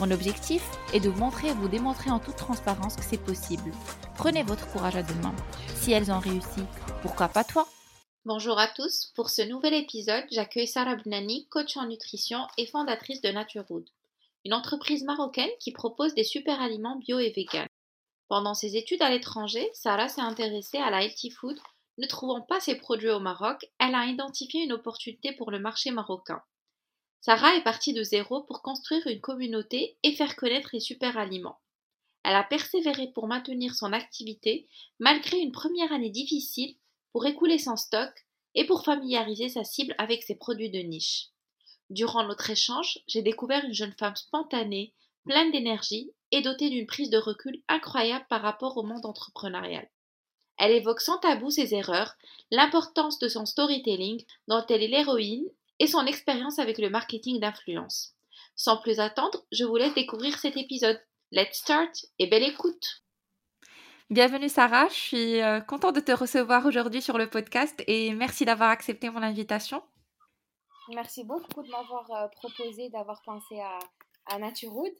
Mon objectif est de vous montrer et vous démontrer en toute transparence que c'est possible. Prenez votre courage à deux mains. Si elles ont réussi, pourquoi pas toi? Bonjour à tous, pour ce nouvel épisode, j'accueille Sarah Bnani, coach en nutrition et fondatrice de Naturewood, une entreprise marocaine qui propose des super aliments bio et vegan. Pendant ses études à l'étranger, Sarah s'est intéressée à la healthy food. Ne trouvant pas ses produits au Maroc, elle a identifié une opportunité pour le marché marocain. Sarah est partie de zéro pour construire une communauté et faire connaître les super aliments. Elle a persévéré pour maintenir son activité malgré une première année difficile pour écouler son stock et pour familiariser sa cible avec ses produits de niche. Durant notre échange, j'ai découvert une jeune femme spontanée, pleine d'énergie et dotée d'une prise de recul incroyable par rapport au monde entrepreneurial. Elle évoque sans tabou ses erreurs, l'importance de son storytelling dont elle est l'héroïne et son expérience avec le marketing d'influence. Sans plus attendre, je vous laisse découvrir cet épisode. Let's start et belle écoute. Bienvenue Sarah, je suis euh, contente de te recevoir aujourd'hui sur le podcast et merci d'avoir accepté mon invitation. Merci beaucoup de m'avoir euh, proposé d'avoir pensé à, à Naturewood.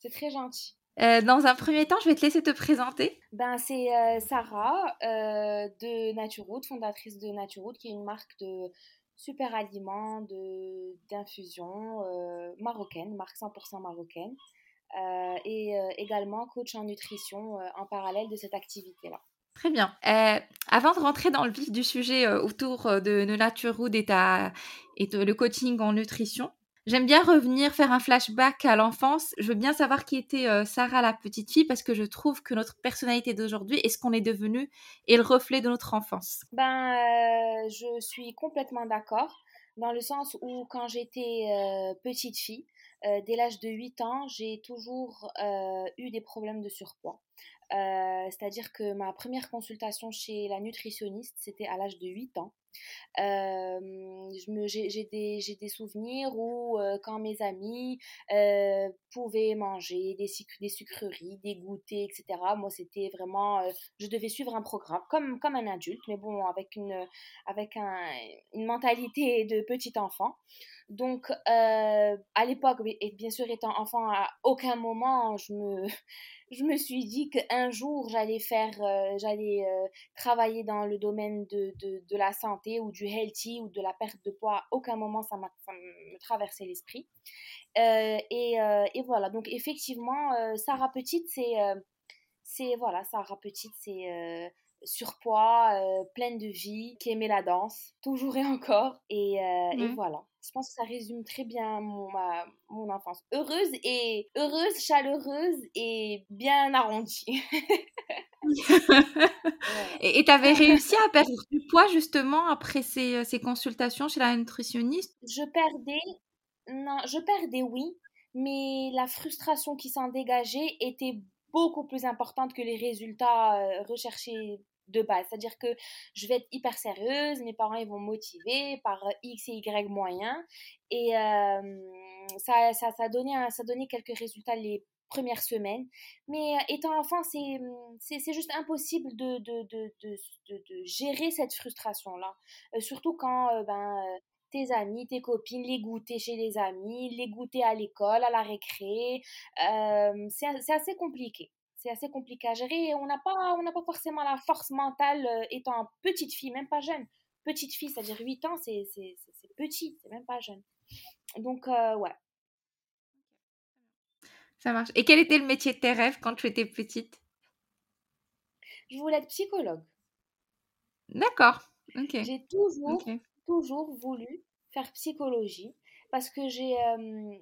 C'est très gentil. Euh, dans un premier temps, je vais te laisser te présenter. Ben, c'est Sarah de Naturewood, fondatrice de Naturewood, qui est une marque de super aliments d'infusion euh, marocaine, marque 100% marocaine, euh, et euh, également coach en nutrition en parallèle de cette activité-là. Très bien. avant de rentrer dans le vif du sujet autour de, de Nature et, et le coaching en nutrition, J'aime bien revenir faire un flashback à l'enfance. Je veux bien savoir qui était euh, Sarah la petite fille parce que je trouve que notre personnalité d'aujourd'hui et ce qu'on est devenu est le reflet de notre enfance. Ben, euh, je suis complètement d'accord dans le sens où quand j'étais euh, petite fille, dès l'âge de 8 ans, j'ai toujours eu des problèmes de surpoids. C'est-à-dire que ma première consultation chez la nutritionniste, c'était à l'âge de 8 ans. J'ai des, souvenirs où quand mes amis pouvaient manger des, sucreries, des goûters, etc., moi c'était vraiment, je devais suivre un programme comme, un adulte, mais bon, avec une, avec un, une mentalité de petit enfant. Donc, à l'époque, bien sûr étant enfant, à aucun moment je me, je me suis dit qu'un jour j'allais faire, euh, j'allais euh, travailler dans le domaine de, de, de, la santé ou du healthy ou de la perte de poids. Aucun moment ça m'a me traversé l'esprit. Euh, et, et, voilà, donc effectivement, Sarah Petite, c'est, c'est voilà, Sarah Petite, c'est surpoids, pleine de vie, qui aimait la danse, toujours et encore. Et, et mmh. voilà je pense que ça résume très bien mon, mon enfance. Heureuse et heureuse, chaleureuse et bien arrondie. Et tu avais réussi à perdre du poids justement après ces, euh, ces consultations chez la nutritionniste? Je perdais, non, je perdais oui, mais la frustration qui s'en dégageait était beaucoup plus importante que les résultats euh, recherchés de base. C'est-à-dire que je vais être hyper sérieuse, mes parents ils vont motiver par X et Y moyens. Et ça, ça, ça, a donné ça a quelques résultats les premières semaines. Mais étant enfant, c'est juste impossible de, de, de, de, gérer cette frustration-là. surtout quand ben, tes amis, tes copines, les goûter chez les amis, les goûter à l'école, à la récré. c'est assez compliqué c'est assez compliqué à gérer et on n'a pas, on n'a pas forcément la force mentale euh, étant petite fille, même pas jeune. Petite fille, c'est-à-dire 8 ans, c'est petit, c'est même pas jeune. Donc, euh, ouais. Ça marche. Et quel était le métier de tes rêves quand tu étais petite? Je voulais être psychologue. D'accord. J'ai toujours, toujours voulu faire psychologie parce que j'ai. Euh,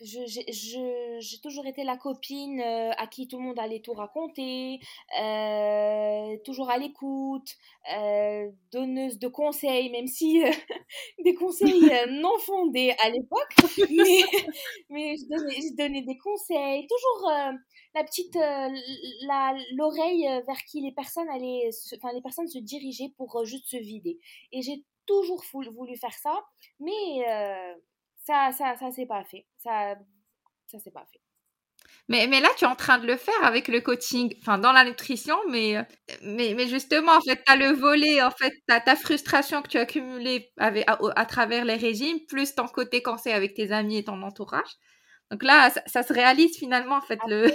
j'ai toujours été la copine euh, à qui tout le monde allait tout raconter, euh, toujours à l'écoute, euh, donneuse de conseils, même si des conseils non fondés à l'époque, mais, mais je, donnais, je, donnais, des conseils, toujours la petite l'oreille vers qui les personnes allaient, enfin les personnes se dirigeaient pour juste se vider. Et j'ai toujours voulu faire ça, mais ça, ça, ça s'est pas fait. Ça, ça s'est pas fait. Mais, mais là, tu es en train de le faire avec le coaching, enfin dans la nutrition, mais, mais, mais justement, en fait, tu as le volet, en fait, tu ta frustration que tu as accumulée avec, à, travers les régimes, plus ton côté conseil avec tes amis et ton entourage. Donc là, ça, se réalise finalement, en fait. Le...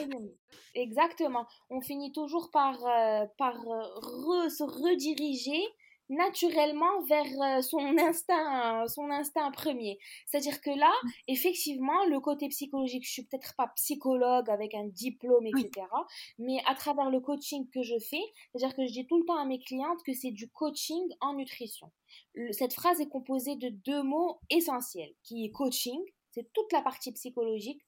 Exactement. On finit toujours par, euh, par euh, se rediriger naturellement vers euh, son instinct, son instinct premier. C'est-à-dire que là, mmh. effectivement, le côté psychologique, je suis peut-être pas psychologue avec un diplôme, etc. Mais à travers le coaching que je fais, c'est-à-dire que je dis tout le temps à mes clientes que c'est du coaching en nutrition. cette phrase est composée de deux mots essentiels, qui est coaching, c'est toute la partie psychologique,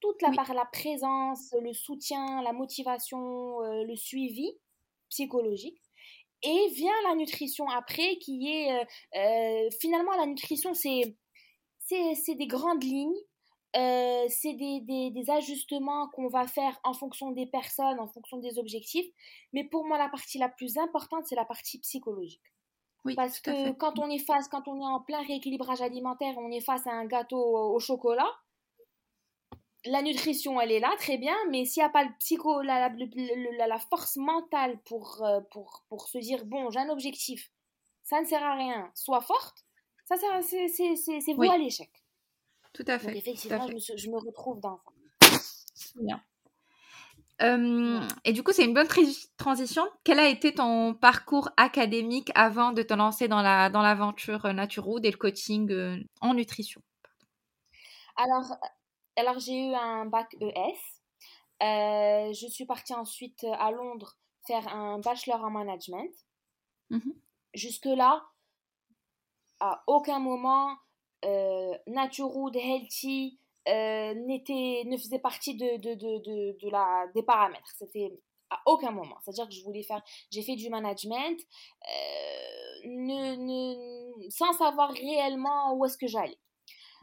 toute la part, la présence, le soutien, la motivation, euh, le suivi psychologique et vient la nutrition après, qui est euh, euh, finalement la nutrition, c'est c'est des grandes lignes, euh, c'est des, des, des, ajustements qu'on va faire en fonction des personnes, en fonction des objectifs. Mais pour moi, la partie la plus importante, c'est la partie psychologique. Oui, Parce que quand on est face, quand on est en plein rééquilibrage alimentaire, on est face à un gâteau au chocolat, la nutrition, elle est là, très bien, mais s'il n'y a pas le psycho, la, la, force mentale pour, euh, pour, pour, se dire, bon, j'ai un objectif, ça ne sert à rien, sois forte, ça, ça c'est vous à l'échec. Tout à fait. Donc, effectivement, Je, me, retrouve dans ça. Bien. et du coup, c'est une bonne transition. Quel a été ton parcours académique avant de te lancer dans l'aventure la, dans Naturood et le coaching euh, en nutrition? Alors, alors j'ai eu un bac ES. Euh, je suis partie ensuite à Londres faire un bachelor en management. Mmh Jusque-là, à aucun moment, euh, Naturood, Healthy euh, ne faisait partie de, de, de, de, la, des paramètres. C'était à aucun moment. C'est-à-dire que je voulais faire, j'ai fait du management euh, ne, ne, sans savoir réellement où est-ce que j'allais.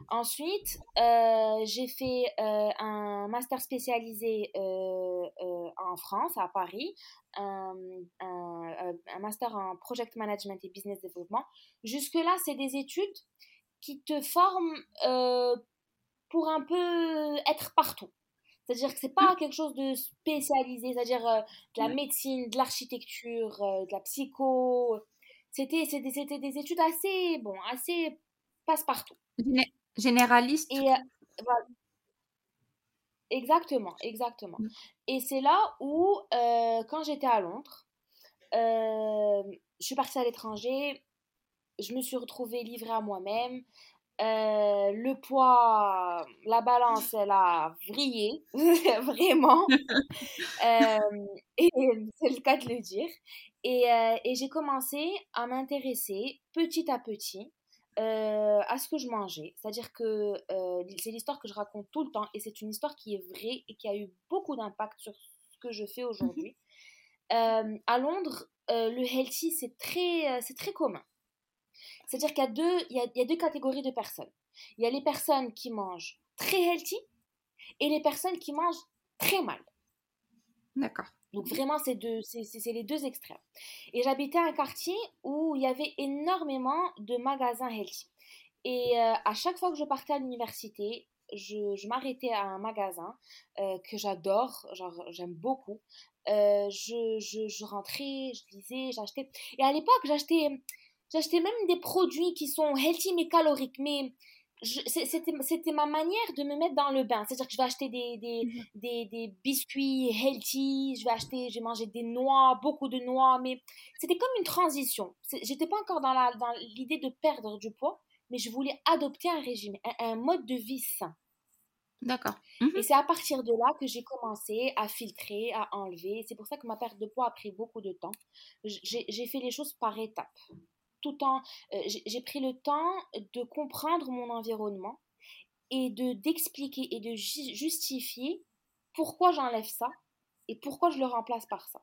Ensuite, euh, j'ai fait euh, un master spécialisé euh, en France, à Paris, un, master en project management et business development. Jusque-là, c'est des études qui te forment pour un peu être partout. C'est-à-dire que c'est pas quelque chose de spécialisé, c'est-à-dire de la médecine, de l'architecture, de la psycho. C'était, c'était, des études assez, bon, assez passe-partout. Généraliste. Et, euh, Exactement, exactement. Mmh. Et c'est là où, euh, quand j'étais à Londres, euh, je suis partie à l'étranger, je me suis retrouvée livrée à moi-même. le poids, la balance, elle a vrillé, vraiment. et c'est le cas de le dire. Et, et j'ai commencé à m'intéresser petit à petit euh, à ce que je mangeais. C'est-à-dire que euh, c'est l'histoire que je raconte tout le temps et c'est une histoire qui est vraie et qui a eu beaucoup d'impact sur ce que je fais aujourd'hui. Mmh euh, à Londres, le healthy, c'est très, c'est très commun. C'est-à-dire qu'il y, a deux, il y, a, il y a deux catégories de personnes. Il y a les personnes qui mangent très healthy et les personnes qui mangent très mal. D'accord. Donc vraiment, c'est les deux extrêmes. Et j'habitais un quartier où il y avait énormément de magasins healthy. Et euh, à chaque fois que je partais à l'université, je, m'arrêtais à un magasin euh, que j'adore, genre j'aime beaucoup. Euh, je, je, rentrais, je lisais, j'achetais. Et à l'époque, j'achetais, j'achetais même des produits qui sont healthy mais caloriques. Mais c'était ma manière de me mettre dans le bain. C'est-à-dire que je vais acheter des, des, mmh des, des, biscuits healthy, je vais acheter, je vais manger des noix, beaucoup de noix, mais c'était comme une transition. J'étais pas encore dans l'idée dans de perdre du poids, mais je voulais adopter un régime, un, mode de vie sain. D'accord. Mmh Et c'est à partir de là que j'ai commencé à filtrer, à enlever. C'est pour ça que ma perte de poids a pris beaucoup de temps. J'ai fait les choses par étapes tout euh, j'ai pris le temps de comprendre mon environnement et de d'expliquer et de justifier pourquoi j'enlève ça et pourquoi je le remplace par ça.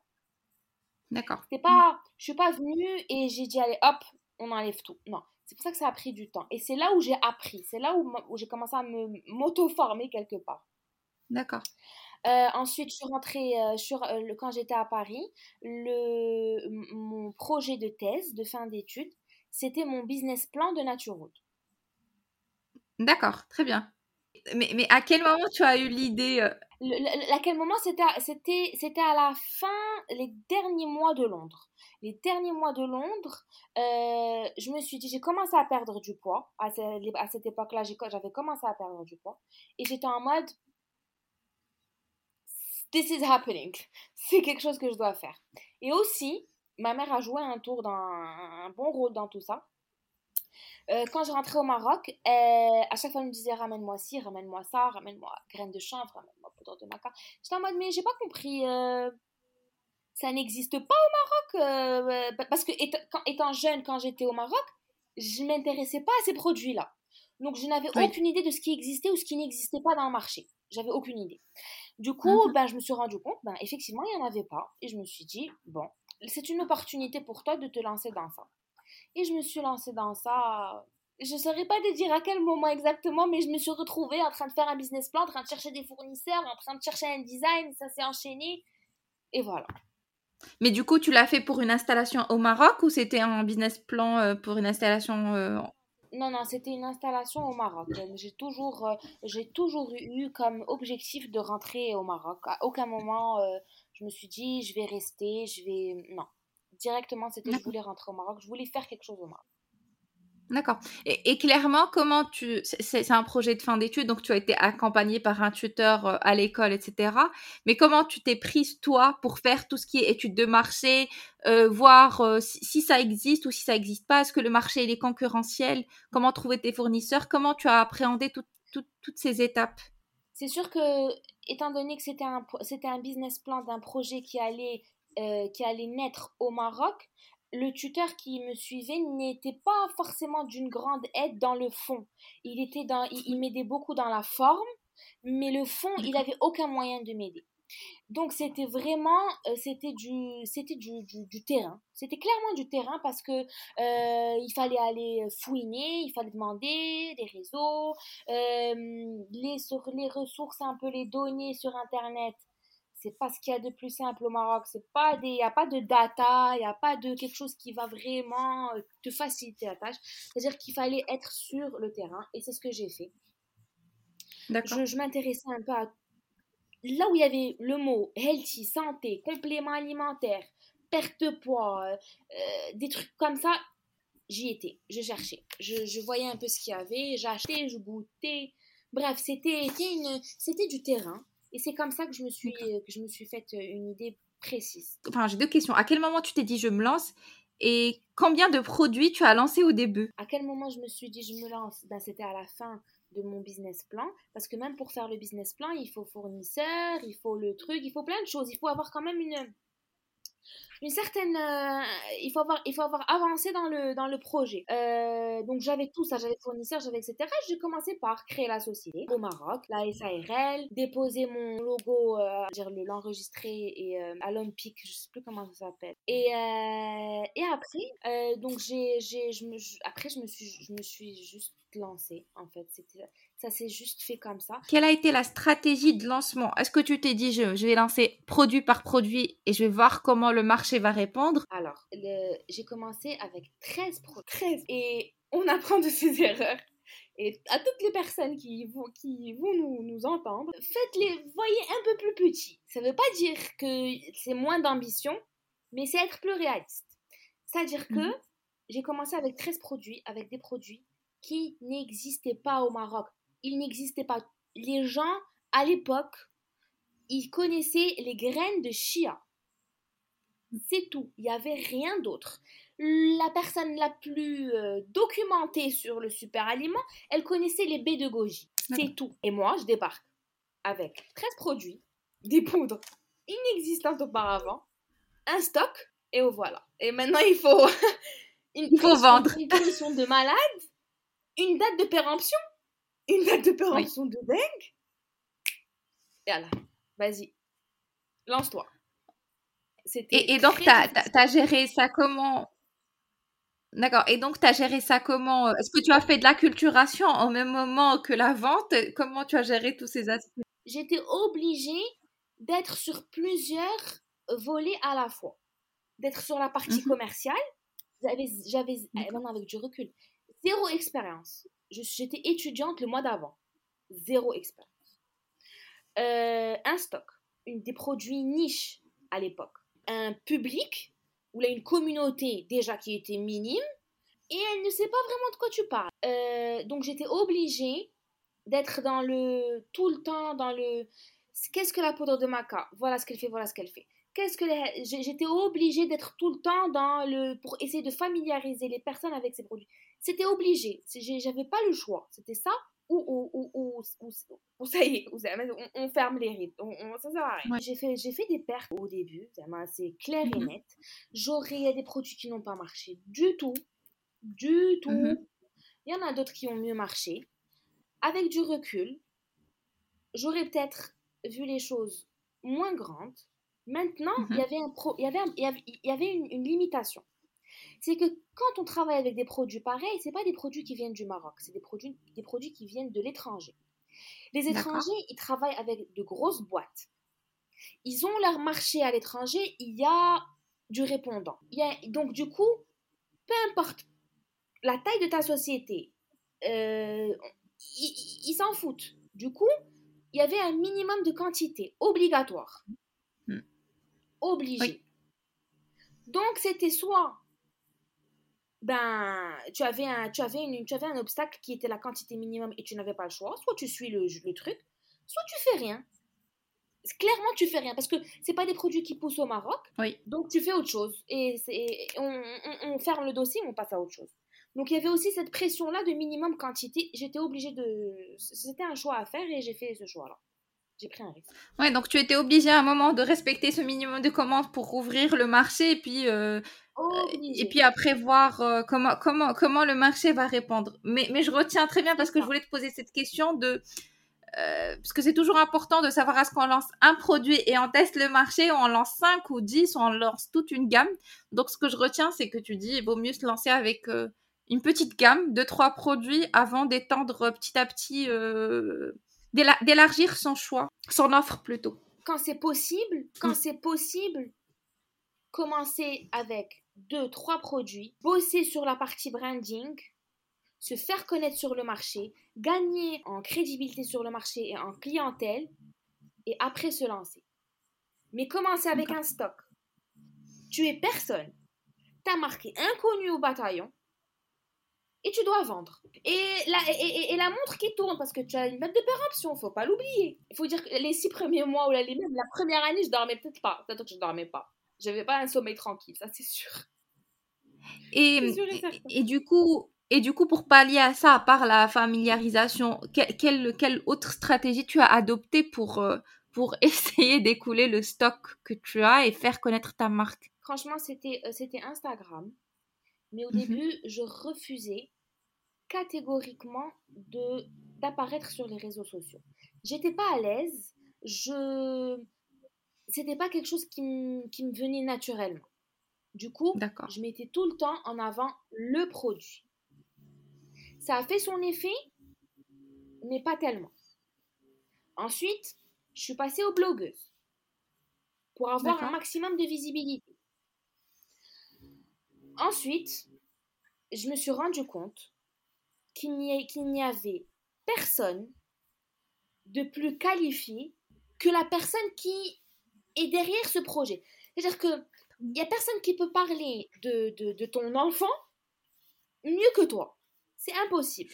D'accord. C'est pas, je suis pas venue et j'ai dit allez hop, on enlève tout. Non, c'est pour ça que ça a pris du temps. Et c'est là où j'ai appris, c'est là où, où j'ai commencé à me m'auto-former quelque part. D'accord. Euh, ensuite, je suis rentrée euh, sur, euh, quand j'étais à Paris. Le, mon projet de thèse de fin d'études, c'était mon business plan de Nature Route. D'accord, très bien. Mais, mais, à quel moment tu as eu l'idée À quel moment C'était à la fin, les derniers mois de Londres. Les derniers mois de Londres, je me suis dit, j'ai commencé à perdre du poids. À, à cette époque-là, j'avais commencé à perdre du poids. Et j'étais en mode, this is happening. C'est quelque chose que je dois faire. Et aussi, ma mère a joué un tour dans un bon rôle dans tout ça. Euh, quand je rentrais au Maroc, à chaque fois, elle me disait ramène-moi ci, ramène-moi ça, ramène-moi graines de chanvre, ramène-moi poudre de maca. J'étais en mode mais j'ai pas compris. Euh, ça n'existe pas au Maroc euh, parce que étant jeune, quand j'étais au Maroc, je m'intéressais pas à ces produits-là. Donc je n'avais aucune idée de ce qui existait ou ce qui n'existait pas dans le marché. J'avais aucune idée. Du coup, ben, je me suis rendu compte, ben, effectivement, il n'y en avait pas. Et je me suis dit, bon, c'est une opportunité pour toi de te lancer dans ça. Et je me suis lancée dans ça. Je ne saurais pas te dire à quel moment exactement, mais je me suis retrouvée en train de faire un business plan, en train de chercher des fournisseurs, en train de chercher un design, ça s'est enchaîné. Et voilà. Mais du coup, tu l'as fait pour une installation au Maroc ou c'était un business plan euh, pour une installation euh, non, non, c'était une installation au Maroc. J'ai toujours, euh, j'ai toujours eu comme objectif de rentrer au Maroc. À aucun moment, euh, je me suis dit, je vais rester, je vais... Non. Directement, c'était, je voulais rentrer au Maroc. Je voulais faire quelque chose au Maroc. D'accord. Et, clairement, comment tu... C'est un projet de fin d'études, donc tu as été accompagné par un tuteur euh, à l'école, etc. Mais comment tu t'es prise, toi, pour faire tout ce qui est études de marché, euh, voir euh, si, ça existe ou si ça n'existe pas? Est-ce que le marché est concurrentiel? Comment trouver tes fournisseurs? Comment tu as appréhendé toutes ces étapes? C'est sûr que, étant donné que c'était un, un business plan d'un projet qui allait, qui allait naître au Maroc, le tuteur qui me suivait n'était pas forcément d'une grande aide dans le fond. Il était dans, il, m'aidait beaucoup dans la forme, mais le fond, il avait aucun moyen de m'aider. Donc c'était vraiment, euh, c'était du, c'était du, du, terrain. C'était clairement du terrain parce que euh, il fallait aller fouiner, il fallait demander des réseaux, euh, les sur les ressources un peu les données sur internet c'est pas ce qu'il y a de plus simple au Maroc. C'est pas des, il n'y a pas de data, il n'y a pas de quelque chose qui va vraiment euh, te faciliter la tâche. C'est-à-dire qu'il fallait être sur le terrain et c'est ce que j'ai fait. Je, je m'intéressais un peu à là où il y avait le mot healthy, santé, complément alimentaire, perte de poids, euh, euh, des trucs comme ça. J'y étais, je cherchais, je, je voyais un peu ce qu'il y avait, j'achetais, je goûtais. Bref, c'était c'était du terrain. Et c'est comme ça que je me suis, que je me suis faite euh, une idée précise. Enfin, j'ai deux questions. À quel moment tu t'es dit je me lance? Et combien de produits tu as lancé au début? À quel moment je me suis dit je me lance? Ben, C'était à la fin de mon business plan parce que même pour faire le business plan, il faut fournisseur, il faut le truc, il faut plein de choses. Il faut avoir quand même une une certaine euh, il faut avoir il faut avoir avancé dans le dans le projet. Euh, donc j'avais tout ça j'avais fournisseur j'avais etc j'ai commencé par créer la société au Maroc la SARL déposer mon logo euh, l'enregistrer et à l'Olympique je sais plus comment ça s'appelle. Et et après donc j'ai j'ai je me après je me suis je me suis juste lancée en fait. C'était ça s'est juste fait comme ça. Quelle a été la stratégie de lancement? Est-ce que tu t'es dit, je, vais lancer produit par produit et je vais voir comment le marché va répondre? Alors, j'ai commencé avec 13 produits. 13 Et on apprend de ses erreurs. Et à toutes les personnes qui vont, qui vont nous, nous entendre, faites-les, voyez un peu plus petits. Ça ne veut pas dire que c'est moins d'ambition, mais c'est être plus réaliste. C'est-à-dire que mhm. j'ai commencé avec 13 produits, avec des produits qui n'existaient pas au Maroc il n'existait pas. Les gens, à l'époque, ils connaissaient les graines de chia. C'est tout. Il n'y avait rien d'autre. La personne la plus euh, documentée sur le super aliment, elle connaissait les baies de goji. C'est tout. Et moi, je débarque avec 13 produits, des poudres inexistantes auparavant, un stock, et voilà. Et maintenant, il faut, il faut vendre. Une de malade, une date de péremption une date de péremption de dingue. Et voilà, vas-y, lance-toi. Et, et, donc, tu as, géré ça comment? D'accord. Et donc, tu as géré ça comment? Est-ce que tu as fait de la culturation au même moment que la vente? Comment tu as géré tous ces aspects? J'étais obligée d'être sur plusieurs volets à la fois. D'être sur la partie mmh commerciale. J'avais, j'avais eh, maintenant avec du recul, zéro expérience. J'étais étudiante le mois d'avant. Zéro expérience. Euh, un stock, des produits niches à l'époque. Un public où il y a une communauté déjà qui était minime et elle ne sait pas vraiment de quoi tu parles. Euh, donc j'étais obligée d'être dans le tout le temps dans le qu'est-ce que la poudre de maca? Voilà ce qu'elle fait, voilà ce qu'elle fait. Qu'est-ce que j'étais obligée d'être tout le temps dans le pour essayer de familiariser les personnes avec ces produits. C'était obligé, j'avais pas le choix. C'était ça ou, ou, ou, ou, ça y est, on, ferme les rides. On, ça sert à rien. J'ai fait, fait des pertes au début, c'est clair et mhm. net. J'aurais, des produits qui n'ont pas marché du tout. Du tout. Mhm. Il y en a d'autres qui ont mieux marché. Avec du recul, j'aurais peut-être vu les choses moins grandes. Maintenant, il y avait, un pro, il y avait, il y avait, une limitation c'est que quand on travaille avec des produits pareils, c'est pas des produits qui viennent du Maroc, c'est des produits, des produits qui viennent de l'étranger. Les étrangers, ils travaillent avec de grosses boîtes. Ils ont leur marché à l'étranger, il y a du répondant. Il y a, donc du coup, peu importe la taille de ta société, euh, ils s'en foutent. Du coup, il y avait un minimum de quantité obligatoire. Hmm. Obligé. Donc c'était soit ben, tu avais, un, tu, avais une, tu avais un obstacle qui était la quantité minimum et tu n'avais pas le choix. Soit tu suis le, le truc, soit tu fais rien. Clairement, tu fais rien parce que c'est pas des produits qui poussent au Maroc. Oui. Donc tu fais autre chose et, on, on, ferme le dossier, on passe à autre chose. Donc il y avait aussi cette pression-là de minimum quantité. J'étais obligée de. C'était un choix à faire et j'ai fait ce choix-là. J'ai pris un risque. Ouais, donc tu étais obligée à un moment de respecter ce minimum de commandes pour ouvrir le marché et puis euh, et puis après voir euh, comment, comment, comment le marché va répondre. Mais, mais je retiens très bien parce que je voulais te poser cette question de... Euh, parce que c'est toujours important de savoir est-ce qu'on lance un produit et on teste le marché, ou on lance 5 ou 10, ou on lance toute une gamme. Donc ce que je retiens, c'est que tu dis il vaut mieux se lancer avec une petite gamme de trois produits avant d'étendre petit à petit, d'élargir son choix, son offre plutôt. Quand c'est possible, quand mm. c'est possible, commencer avec deux, trois produits, bosser sur la partie branding, se faire connaître sur le marché, gagner en crédibilité sur le marché et en clientèle, et après se lancer. Mais commencer avec un stock. Tu es personne. Tu as marqué inconnu au bataillon et tu dois vendre. Et la, et, la montre qui tourne, parce que tu as une date de péremption, faut pas l'oublier. Il faut dire que les six premiers mois ou la, même la première année, je dormais peut-être pas. Peut-être que je dormais pas. J'avais pas un sommeil tranquille, ça c'est sûr. Et, et, du coup, et du coup, pour pallier à ça, à part la familiarisation, quelle, quelle autre stratégie tu as adoptée pour, euh, pour essayer d'écouler le stock que tu as et faire connaître ta marque? Franchement, c'était euh, c'était Instagram. Mais au mmh début, je refusais catégoriquement de d'apparaître sur les réseaux sociaux. J'étais pas à l'aise. Je c'était pas quelque chose qui, qui me venait naturellement. Du coup, je mettais tout le temps en avant le produit. Ça a fait son effet, mais pas tellement. Ensuite, je suis passée aux blogueuses pour avoir un maximum de visibilité. Ensuite, je me suis rendu compte qu'il n'y avait personne de plus qualifié que la personne qui est derrière ce projet. C'est-à-dire que il n'y a personne qui peut parler de, de, de, ton enfant mieux que toi. C'est impossible.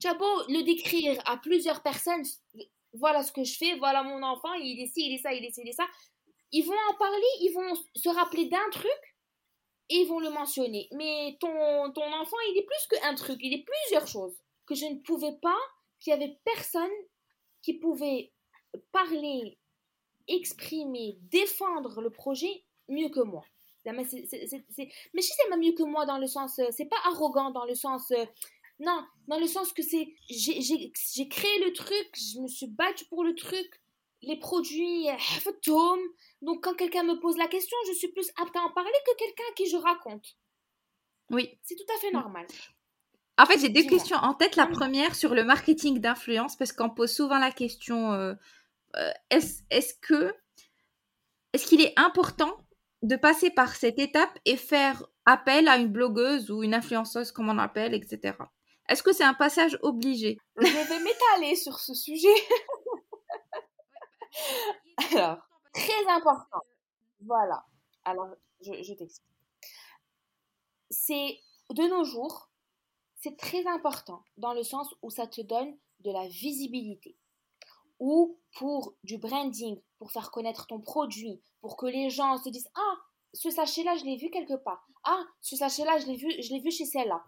Tu as beau le décrire à plusieurs personnes, voilà ce que je fais, voilà mon enfant, il est ci, il est ça, il est ci, il est ça. Ils vont en parler, ils vont se rappeler d'un truc ils vont le mentionner. Mais ton, ton enfant, il est plus qu'un truc, il est plusieurs choses. Que je ne pouvais pas, qu'il n'y avait personne qui pouvait parler, exprimer, défendre le projet mieux que moi. Mais, si c'est mieux que moi dans le sens, euh, c'est pas arrogant dans le sens, euh, Non, dans le sens que c'est. J'ai créé le truc, je me suis battue pour le truc. Les produits, donc quand quelqu'un me pose la question, je suis plus apte à en parler que quelqu'un à qui je raconte. Oui. C'est tout à fait normal. En fait, j'ai deux questions en tête. La première sur le marketing d'influence, parce qu'on pose souvent la question euh, euh, est-ce que est-ce qu'il est important de passer par cette étape et faire appel à une blogueuse ou une influenceuse, comme on appelle, etc. Est-ce que c'est un passage obligé? Je vais m'étaler sur ce sujet. Alors, très important. Voilà. Alors, je, t'explique. C'est de nos jours, c'est très important dans le sens où ça te donne de la visibilité ou pour du branding, pour faire connaître ton produit, pour que les gens se disent ah ce sachet-là je l'ai vu quelque part, ah ce sachet-là je l'ai vu je l'ai vu chez celle-là.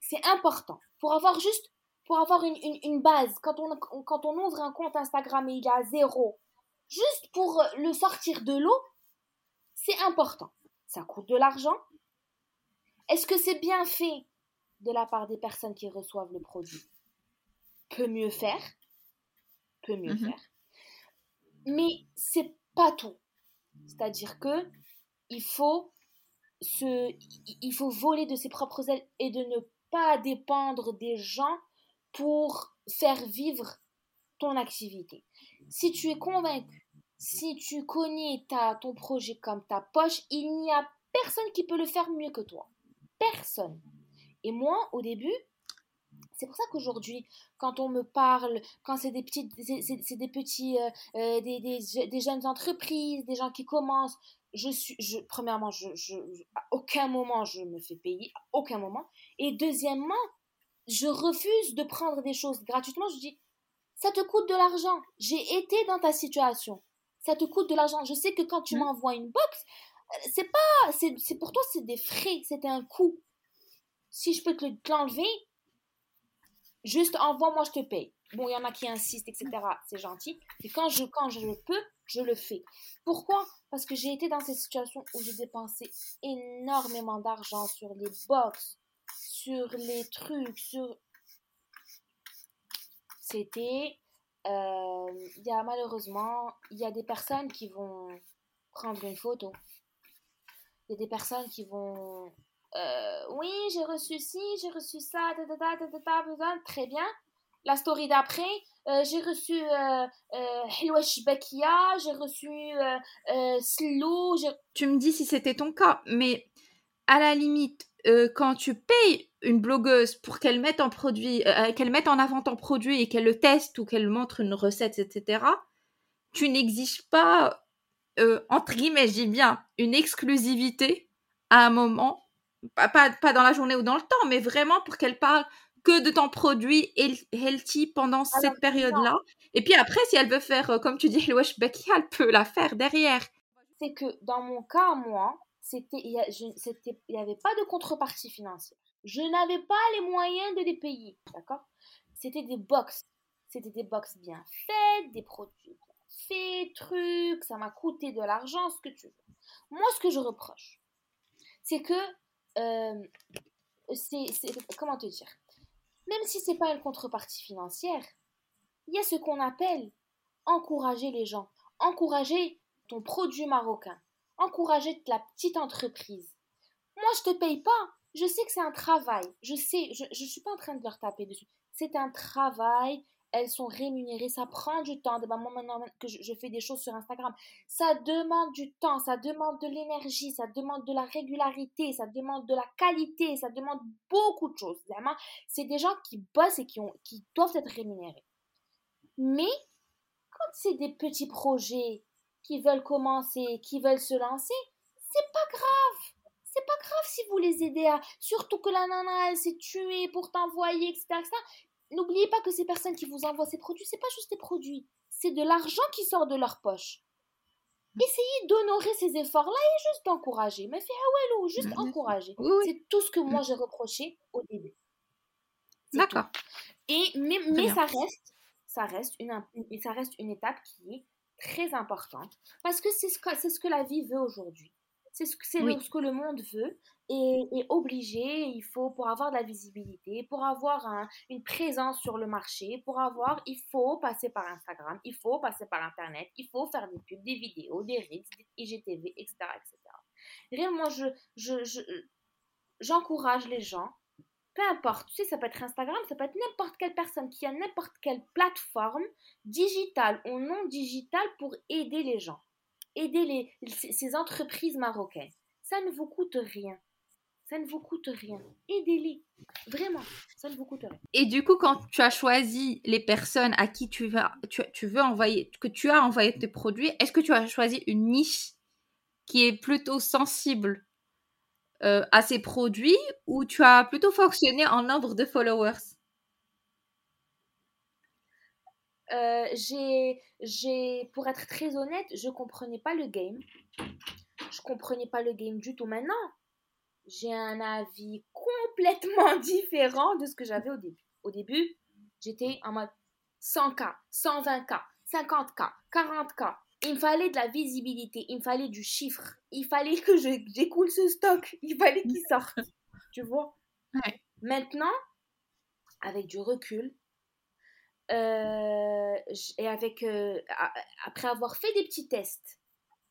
C'est important pour avoir juste pour avoir une, une, base quand on quand on ouvre un compte Instagram et il y a zéro, juste pour le sortir de l'eau, c'est important. Ça coûte de l'argent. Est-ce que c'est bien fait de la part des personnes qui reçoivent le produit? Peut mieux faire peut mieux mmh faire. Mais c'est pas tout. C'est-à-dire que il faut se, il faut voler de ses propres ailes et de ne pas dépendre des gens pour faire vivre ton activité. Si tu es convaincu, si tu connais ta, ton projet comme ta poche, il n'y a personne qui peut le faire mieux que toi. Personne. Et moi, au début, c'est pour ça qu'aujourd'hui, quand on me parle, quand c'est des petites, c'est des petits, euh, euh, des, jeunes entreprises, des gens qui commencent, je suis, premièrement, à aucun moment je me fais payer, à aucun moment. Et deuxièmement, je refuse de prendre des choses gratuitement. Je dis, ça te coûte de l'argent. J'ai été dans ta situation. Ça te coûte de l'argent. Je sais que quand tu mmh. m'envoies une box, euh, c'est pas, c'est pour toi, c'est des frais, c'était un coût. Si je peux te l'enlever, Juste envoie-moi, je te paye. Bon, il y en a qui insistent, etc. C'est gentil. Et quand je, quand je le peux, je le fais. Pourquoi? Parce que j'ai été dans cette situation où j'ai dépensé énormément d'argent sur les box, sur les trucs, sur... C'était... Euh, il y a malheureusement, il y a des personnes qui vont prendre une photo. Il y a des personnes qui vont euh, oui, j'ai reçu ci, j'ai reçu ça, très bien. La story d'après, euh, j'ai reçu euh, euh j'ai reçu Slow. Tu me dis si c'était ton cas, mais à la limite, quand tu payes une blogueuse pour qu'elle mette en produit, qu'elle mette en avant ton produit et qu'elle le teste ou qu'elle montre une recette, etc., tu n'exiges pas, entre guillemets, je dis bien, une exclusivité à un moment pas, pas, dans la journée ou dans le temps, mais vraiment pour qu'elle parle que de ton produit healthy pendant cette période-là. Et puis après, si elle veut faire, euh, comme tu dis, le wesh elle peut la faire derrière. C'est que dans mon cas, moi, c'était, il n'y avait pas de contrepartie financière. Je n'avais pas les moyens de les payer, d'accord? C'était des box. C'était des box bien faites, des produits bien faits, trucs, ça m'a coûté de l'argent, ce que tu veux. Moi, ce que je reproche, c'est que euh, c'est, comment te dire? Même si c'est pas une contrepartie financière, il y a ce qu'on appelle encourager les gens, encourager ton produit marocain, encourager la petite entreprise. Moi, je te paye pas. Je sais que c'est un travail. Je sais, je ne suis pas en train de leur taper dessus. C'est un travail elles sont rémunérées, ça prend du temps. Moi, maintenant que je, fais des choses sur Instagram, ça demande du temps, ça demande de l'énergie, ça demande de la régularité, ça demande de la qualité, ça demande beaucoup de choses. C'est des gens qui bossent et qui, ont, qui doivent être rémunérés. Mais quand c'est des petits projets qui veulent commencer, qui veulent se lancer, c'est pas grave. C'est pas grave si vous les aidez à. Surtout que la nana, elle s'est tuée pour t'envoyer, etc., etc. N'oubliez pas que ces personnes qui vous envoient ces produits, c'est pas juste des produits, c'est de l'argent qui sort de leur poche. Essayez d'honorer ces efforts-là et juste d'encourager. Mais ah ouais, juste encourager. C'est tout ce que moi j'ai reproché au début. D'accord. Et mais, mais ça reste, ça reste une, ça reste une étape qui est très importante parce que c'est ce que c'est ce que la vie veut aujourd'hui. C'est ce, ce que le monde veut et est obligé, il faut, pour avoir de la visibilité, pour avoir une présence sur le marché, pour avoir, il faut passer par Instagram, il faut passer par Internet, il faut faire des pubs, des vidéos, des reels, des IGTV, etc. etc. Réellement, je, je, j'encourage les gens, peu importe, tu sais, ça peut être Instagram, ça peut être n'importe quelle personne qui a n'importe quelle plateforme, digitale ou non digitale, pour aider les gens, aider les, ces entreprises marocaines. Ça ne vous coûte rien. Ça ne vous coûte rien. Aidez-les. Vraiment, ça ne vous coûte rien. Et du coup, quand tu as choisi les personnes à qui tu, vas, tu, tu veux envoyer, que tu as envoyé tes produits, est-ce que tu as choisi une niche qui est plutôt sensible euh, à ces produits ou tu as plutôt fonctionné en nombre de followers? Euh, j'ai, pour être très honnête, je comprenais pas le game. Je comprenais pas le game du tout. Maintenant, j'ai un avis complètement différent de ce que j'avais au début. Au début, j'étais en mode 100K, 120K, 50K, 40K. Il me fallait de la visibilité, il me fallait du chiffre, il fallait que j'écoule ce stock, il fallait qu'il sorte. tu vois Maintenant, avec du recul, euh, et avec euh, après avoir fait des petits tests,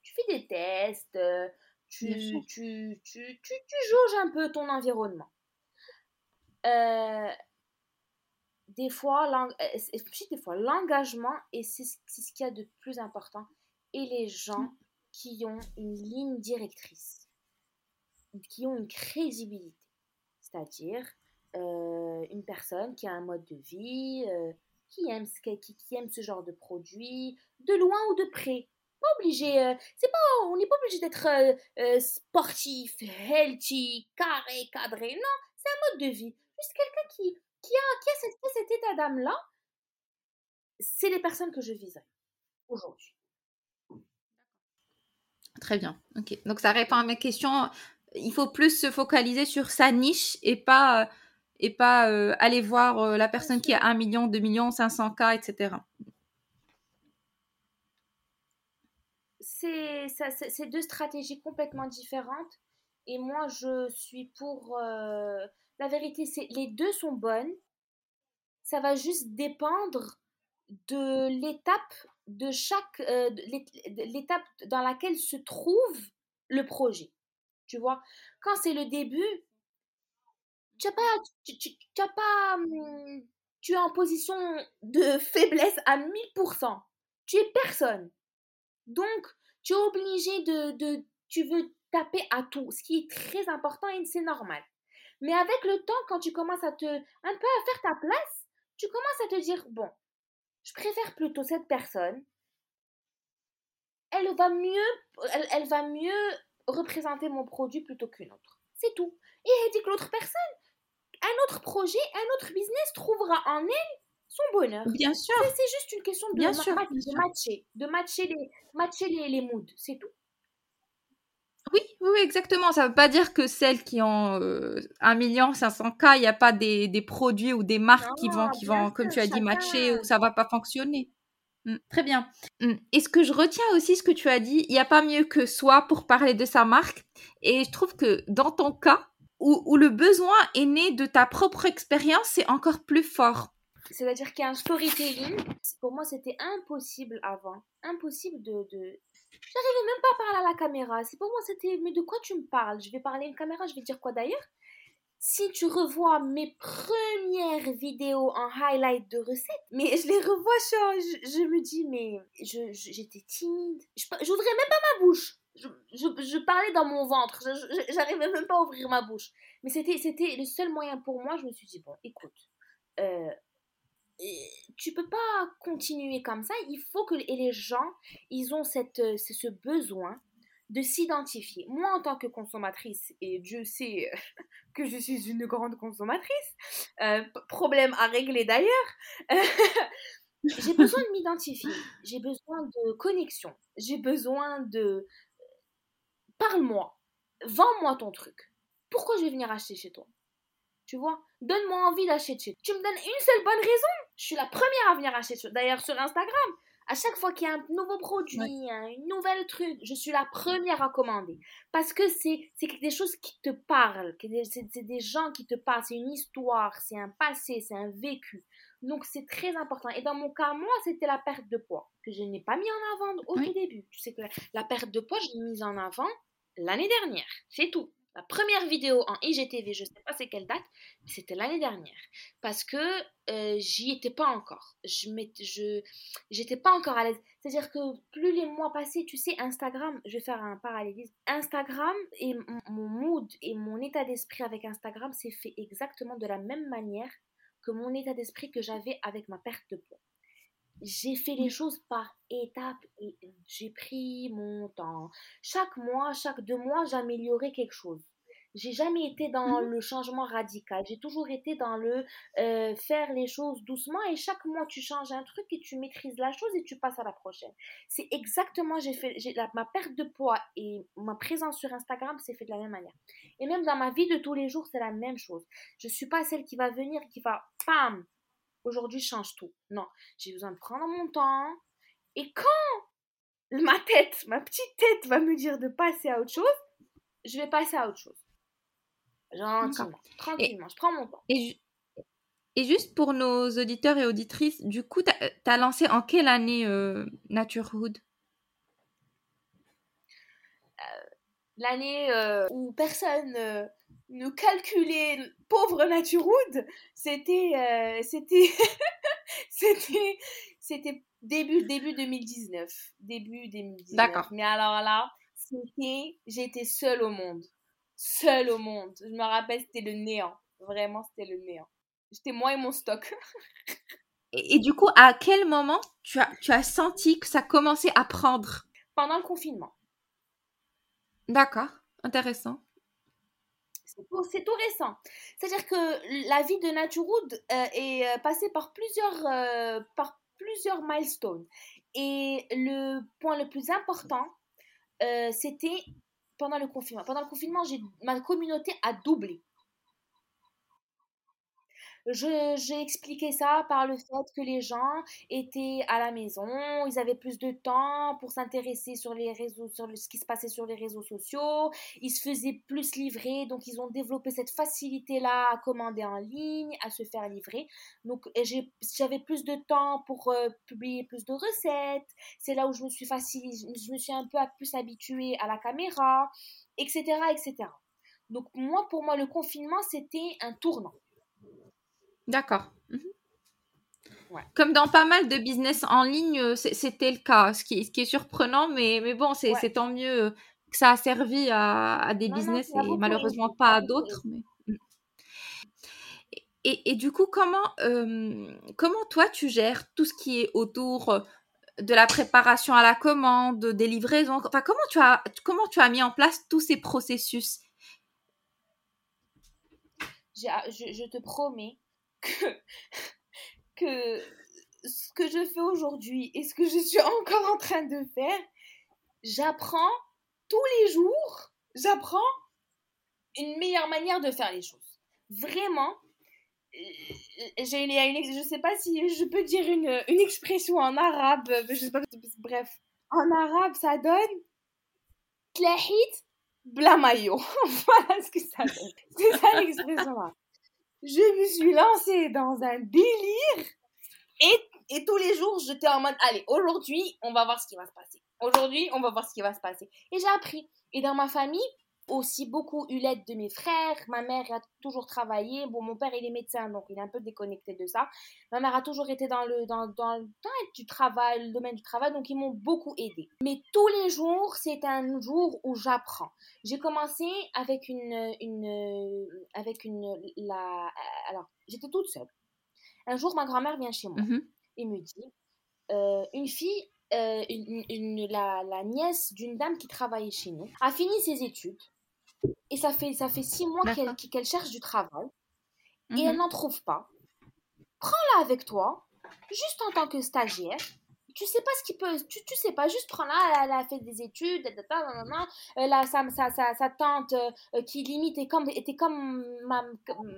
tu fais des tests, euh, tu, tu, tu, tu, jauges un peu ton environnement. Des fois, euh, des fois, l'engagement, et c'est ce qu'il y a de plus important, et les gens qui ont une ligne directrice, qui ont une crédibilité. C'est-à-dire euh, une personne qui a un mode de vie, qui, aime, qui, qui aime ce genre de produit, de loin ou de près pas obligé, euh, c'est pas, on n'est pas obligé d'être euh, euh, sportif, healthy, carré, cadré. Non, c'est un mode de vie. Juste quelqu'un qui, qui, a, qui a cet, état d'âme-là, c'est les personnes que je viserai aujourd'hui. Très bien. Ok. Donc ça répond à mes questions. Il faut plus se focaliser sur sa niche et pas et pas aller voir la personne qui a 1 million, 2 millions, 500K, etc. c'est deux stratégies complètement différentes. Et moi, je suis pour... Euh, la vérité, c'est les deux sont bonnes. Ça va juste dépendre de l'étape de chaque... Euh, l'étape dans laquelle se trouve le projet. Tu vois Quand c'est le début, tu n'as pas... Tu, tu, pas hum, tu es en position de faiblesse à 1000%. Tu es personne. Donc, tu es obligé de, de, tu veux taper à tout, ce qui est très important et c'est normal. Mais avec le temps, quand tu commences à te, un peu à faire ta place, tu commences à te dire, bon, je préfère plutôt cette personne. Elle va mieux, elle, elle va mieux représenter mon produit plutôt qu'une autre. C'est tout. Et elle dit que l'autre personne, un autre projet, un autre business trouvera en elle son bonheur. Bien sûr. C'est juste une question de, bien sûr, de matcher, de matcher les, matcher les, les moods, c'est tout. Oui, oui, exactement. Ça ne veut pas dire que celles qui ont euh, 1 million 500 k, il n'y a pas des, des, produits ou des marques qui vont, qui vont comme tu as dit, matcher ou ça va pas fonctionner. Mmh, très bien. Mmh. Et ce que je retiens aussi, ce que tu as dit, il n'y a pas mieux que soi pour parler de sa marque. Et je trouve que dans ton cas, où, où le besoin est né de ta propre expérience, c'est encore plus fort. C'est-à-dire qu'il y a un storytelling. Pour moi, c'était impossible avant. Impossible de. de... J'arrivais même pas à parler à la caméra. C'est pour moi, c'était. Mais de quoi tu me parles? Je vais parler à une caméra, je vais dire quoi d'ailleurs? Si tu revois mes premières vidéos en highlight de recettes, mais je les revois, je, je me dis, mais j'étais timide. Je n'ouvrais même pas ma bouche. Je, je, parlais dans mon ventre. J'arrivais même pas à ouvrir ma bouche. Mais c'était le seul moyen pour moi. Je me suis dit, bon, écoute, euh, tu peux pas continuer comme ça. Il faut que les gens, ils ont cette, euh, ce besoin de s'identifier. Moi, en tant que consommatrice, et Dieu sait que je suis une grande consommatrice, euh, problème à régler d'ailleurs, j'ai besoin de m'identifier, j'ai besoin de connexion, j'ai besoin de... Parle-moi, vends-moi ton truc. Pourquoi je vais venir acheter chez toi? Tu vois Donne-moi envie d'acheter. Tu me donnes une seule bonne raison je suis la première à venir acheter. D'ailleurs, sur Instagram, À chaque fois qu'il y a un nouveau produit, un nouvel truc, je suis la première à commander. Parce que c'est des choses qui te parlent, c'est des gens qui te parlent, c'est une histoire, c'est un passé, c'est un vécu. Donc c'est très important. Et dans mon cas, moi, c'était la perte de poids que je n'ai pas mis en avant au tout début. Tu sais que la, perte de poids, je l'ai mise en avant l'année dernière. C'est tout. La première vidéo en IGTV, je ne sais pas c'est quelle date, c'était l'année dernière. Parce que euh, j'y étais pas encore. Je n'étais pas encore à l'aise. C'est-à-dire que plus les mois passaient, tu sais, Instagram, je vais faire un parallélisme. Instagram et mon mood et mon état d'esprit avec Instagram s'est fait exactement de la même manière que mon état d'esprit que j'avais avec ma perte de poids. J'ai fait les choses par étapes et j'ai pris mon temps. Chaque mois, chaque deux mois, j'améliorais quelque chose. J'ai jamais été dans mmh le changement radical. J'ai toujours été dans le euh, faire les choses doucement et chaque mois tu changes un truc et tu maîtrises la chose et tu passes à la prochaine. C'est exactement j'ai fait ma perte de poids et ma présence sur Instagram s'est fait de la même manière. Et même dans ma vie de tous les jours c'est la même chose. Je suis pas celle qui va venir qui va pam aujourd'hui change tout. Non, j'ai besoin de prendre mon temps et quand ma tête, ma petite tête va me dire de passer à autre chose, je vais passer à autre chose. Gentiment, tranquillement, je prends mon temps. Et, et, juste pour nos auditeurs et auditrices, du coup, tu as, lancé en quelle année euh, Naturehood euh, L'année euh, où personne ne calculait pauvre Naturehood, c'était c'était c'était c'était début début 2019, début 2019. D'accord. Mais alors là, c'était j'étais seule au monde seule au monde. Je me rappelle, c'était le néant. Vraiment, c'était le néant. J'étais moi et mon stock. et, du coup, à quel moment tu as, tu as senti que ça commençait à prendre? Pendant le confinement. D'accord, intéressant. C'est tout, récent. C'est-à-dire que la vie de Naturewood euh, est euh, passée par plusieurs, euh, par plusieurs milestones. Et le point le plus important, c'était pendant le confinement. Pendant le confinement, ma communauté a doublé. J'ai expliqué ça par le fait que les gens étaient à la maison, ils avaient plus de temps pour s'intéresser sur les réseaux, sur ce qui se passait sur les réseaux sociaux, ils se faisaient plus livrer, donc ils ont développé cette facilité-là à commander en ligne, à se faire livrer. Donc j'avais plus de temps pour euh, publier plus de recettes. C'est là où je me suis je me suis un peu plus habituée à la caméra, etc., etc. Donc moi, pour moi, le confinement, c'était un tournant. D'accord. Mhm. Comme dans pas mal de business en ligne, euh, c'était le cas. Ce qui, est, ce qui est surprenant, mais, mais bon, c'est tant mieux que ça a servi à, des business et malheureusement pas à d'autres. Mm. Et, et, du coup, comment, euh, comment toi tu gères tout ce qui est autour de la préparation à la commande, des livraisons? Enfin, comment tu as, comment tu as mis en place tous ces processus? Je te promets que, ce que je fais aujourd'hui et ce que je suis encore en train de faire, j'apprends tous les jours, j'apprends une meilleure manière de faire les choses. Vraiment, j'ai une, je sais pas si je peux dire une, une expression en arabe, je sais pas, bref, en arabe ça donne klahit blamayo. voilà ce que ça donne. C'est ça l'expression là je me suis lancée dans un délire et, et tous les jours, j'étais en mode, allez, aujourd'hui, on va voir ce qui va se passer. Aujourd'hui, on va voir ce qui va se passer. Et j'ai appris. Et dans ma famille, aussi beaucoup eu l'aide de mes frères. Ma mère a toujours travaillé. Bon, mon père, il est médecin, donc il est un peu déconnecté de ça. Ma mère a toujours été dans le, dans, dans, du travail, le domaine du travail, donc ils m'ont beaucoup aidé. Mais tous les jours, c'est un jour où j'apprends. J'ai commencé avec une, une, avec une, la, alors, j'étais toute seule. Un jour, ma grand-mère vient chez moi mm-hmm. et me dit, euh, une fille euh, une, la, la, nièce d'une dame qui travaillait chez nous, a fini ses études. Et ça fait, ça fait six mois qu'elle cherche du travail. Et elle mhm. n'en trouve pas. Prends-la avec toi, juste en tant que stagiaire. Tu sais pas ce qui peut tu, tu sais pas juste prendre là elle, a fait des études euh, là sa, sa, sa, sa tante euh, qui limite est comme était comme ma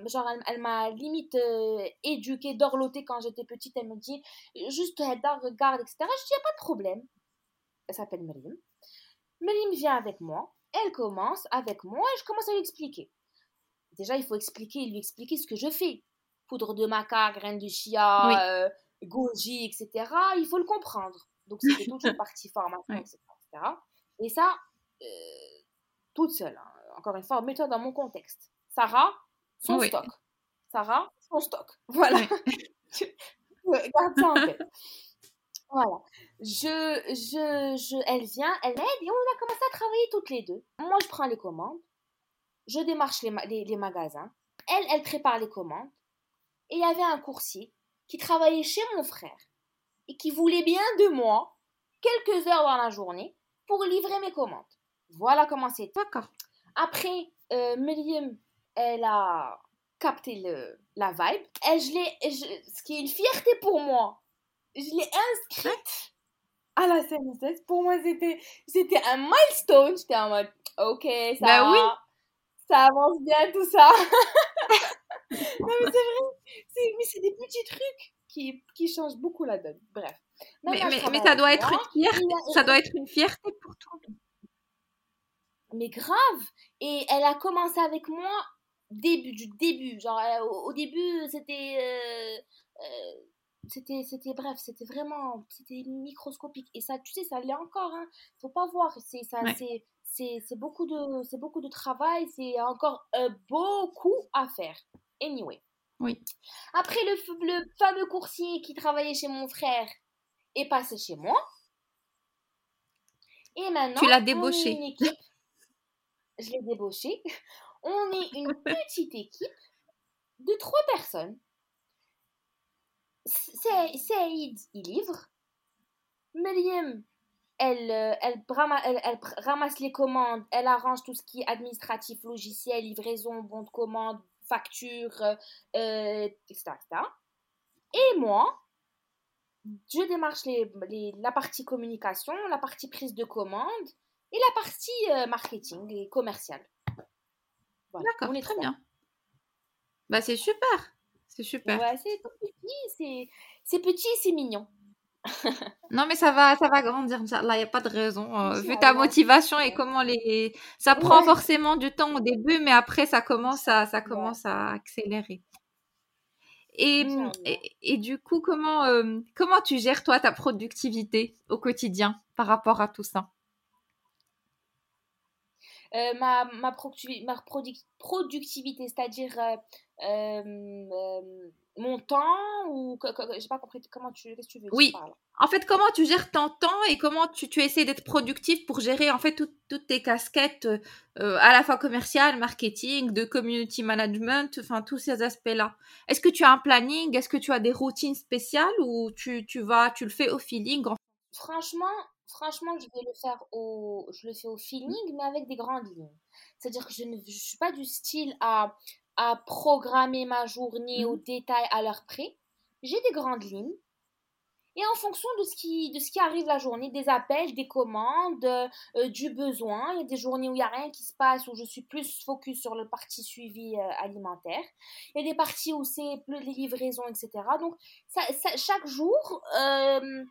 genre elle, m'a limite euh, éduquée dorlotée quand j'étais petite elle me dit juste elle regarde etc je dis y a pas de problème. Elle s'appelle Merim Merim vient avec moi. Elle commence avec moi et je commence à lui expliquer. Déjà il faut expliquer lui expliquer ce que je fais. Poudre de maca graines de chia goji, etc., il faut le comprendre. Donc, c'était toute une partie formation, etc., Et ça, euh, toute seule. Hein. Encore une fois, mets-toi dans mon contexte. Sarah, son stock. Sarah, son stock. Voilà. Garde ça en tête. Voilà. Je, je, je, elle vient, elle m'aide et on a commencé à travailler toutes les deux. Moi, je prends les commandes. Je démarche les, les, les magasins. Elle, elle prépare les commandes. Et il y avait un coursier qui travaillait chez mon frère et qui voulait bien de moi quelques heures dans la journée pour livrer mes commandes. Voilà comment c'est. D'accord. Après, euh, Myriam, elle a capté le, la vibe. Elle, je ce qui est une fierté pour moi, je l'ai inscrite à la CNSS. Pour moi, c'était, c'était un milestone. J'étais en mode, ok, ça bah oui. ça avance bien tout ça. non, mais c'est vrai. Mais c'est des petits trucs qui, qui changent beaucoup la donne. Bref. Mais, mais, ça doit être une fierté. Ça doit être une fierté pour toi. Mais grave. Et elle a commencé avec moi début du début. Genre, euh, au, début, c'était. Euh, euh, c'était c'était bref c'était vraiment c'était microscopique et ça tu sais ça l'est encore hein faut pas voir c'est ça c'est c'est beaucoup de c'est beaucoup de travail c'est encore beaucoup à faire Anyway. Oui. Après, le, le fameux coursier qui travaillait chez mon frère est passé chez moi. Et maintenant, tu l'as débauché. une équipe. Je l'ai débauché. On est une petite équipe de trois personnes. Saïd, il livre. Elle, euh, elle, elle, elle, ramasse les commandes, elle arrange tout ce qui est administratif, logiciel, livraison, bon de commande, facture, euh, etc., Et moi, je démarche les, la partie communication, la partie prise de commande et la partie euh, marketing et commercial. D'accord, on est très bien. Bah c'est super, c'est super. Ouais, c'est petit, c'est petit, c'est mignon. Non, mais ça va, ça va grandir. Là, il n'y a pas de raison. Euh, vu ta motivation et comment les. Ça prend forcément du temps au début, mais après, ça commence à, ça commence à accélérer. Et, et, du coup, comment, euh, comment tu gères, toi, ta productivité au quotidien par rapport à tout ça? Euh, ma, ma, productivité, c'est-à-dire mon temps ou j'ai pas compris comment tu qu'est-ce que tu veux oui. en fait comment tu gères ton temps et comment tu, tu essaies d'être productif pour gérer en fait toutes tes casquettes euh, à la fois commercial marketing de community management enfin tous ces aspects là est-ce que tu as un planning? Est-ce que tu as des routines spéciales ou tu, tu vas tu le fais au feeling franchement franchement je vais le faire au je le fais au feeling mais avec des grandes lignes. C'est-à-dire que je ne je suis pas du style à à programmer ma journée au mmh. détail à l'heure près. J'ai des grandes lignes. Et en fonction de ce qui, de ce qui arrive la journée, des appels, des commandes, euh, du besoin, il y a des journées où il n'y a rien qui se passe, où je suis plus focus sur le parti suivi euh, alimentaire. Il y a des parties où c'est plus les livraisons, etc. Donc, ça, chaque jour, euh,